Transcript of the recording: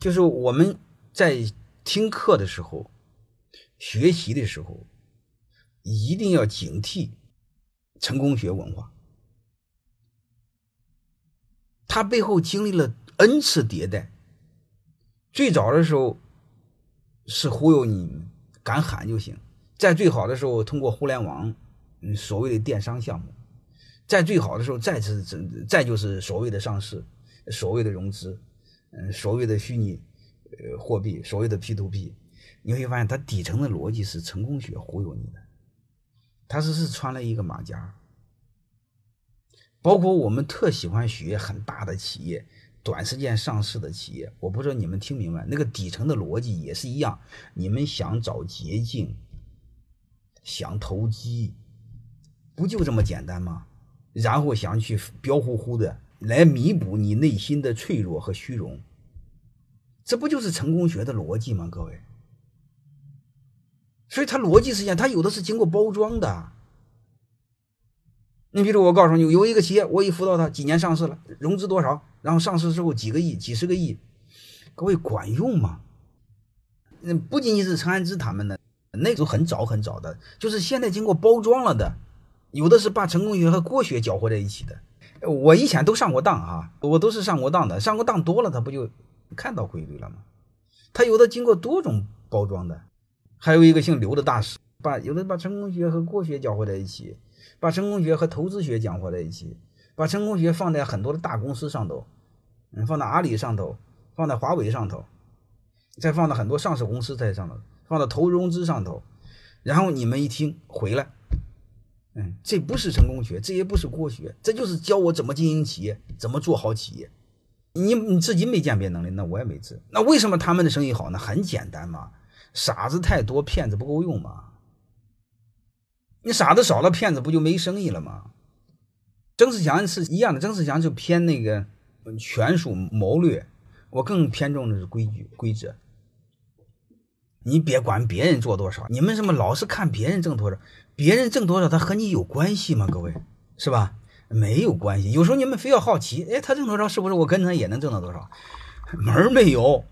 就是我们在听课的时候、学习的时候，一定要警惕成功学文化。它背后经历了 N 次迭代。最早的时候是忽悠你，敢喊就行；在最好的时候，通过互联网，嗯，所谓的电商项目；在最好的时候，再次再就是所谓的上市、所谓的融资，嗯，所谓的虚拟呃货币、所谓的 P to P，你会发现它底层的逻辑是成功学忽悠你的，它只是穿了一个马甲。包括我们特喜欢学很大的企业。短时间上市的企业，我不知道你们听明白那个底层的逻辑也是一样。你们想找捷径，想投机，不就这么简单吗？然后想去彪呼呼的来弥补你内心的脆弱和虚荣，这不就是成功学的逻辑吗？各位，所以它逻辑是一样，它有的是经过包装的。你比如我告诉你，有一个企业，我一辅导他几年上市了，融资多少，然后上市之后几个亿、几十个亿，各位管用吗？那不仅仅是陈安之他们的，那时候很早很早的，就是现在经过包装了的，有的是把成功学和国学搅和在一起的。我以前都上过当啊，我都是上过当的，上过当多了，他不就看到规律了吗？他有的经过多种包装的，还有一个姓刘的大师，把有的把成功学和国学搅和在一起。把成功学和投资学搅和在一起，把成功学放在很多的大公司上头，嗯，放在阿里上头，放在华为上头，再放到很多上市公司在上头，放到投融资上头，然后你们一听回来，嗯，这不是成功学，这也不是国学，这就是教我怎么经营企业，怎么做好企业。你你自己没鉴别能力，那我也没治。那为什么他们的生意好呢？很简单嘛，傻子太多，骗子不够用嘛。你傻子少了，骗子不就没生意了吗？曾仕强是一样的，曾仕强就偏那个权术谋略，我更偏重的是规矩规则。你别管别人做多少，你们什么老是看别人挣多少，别人挣多少，他和你有关系吗？各位是吧？没有关系。有时候你们非要好奇，哎，他挣多少，是不是我跟他也能挣到多少？门儿没有。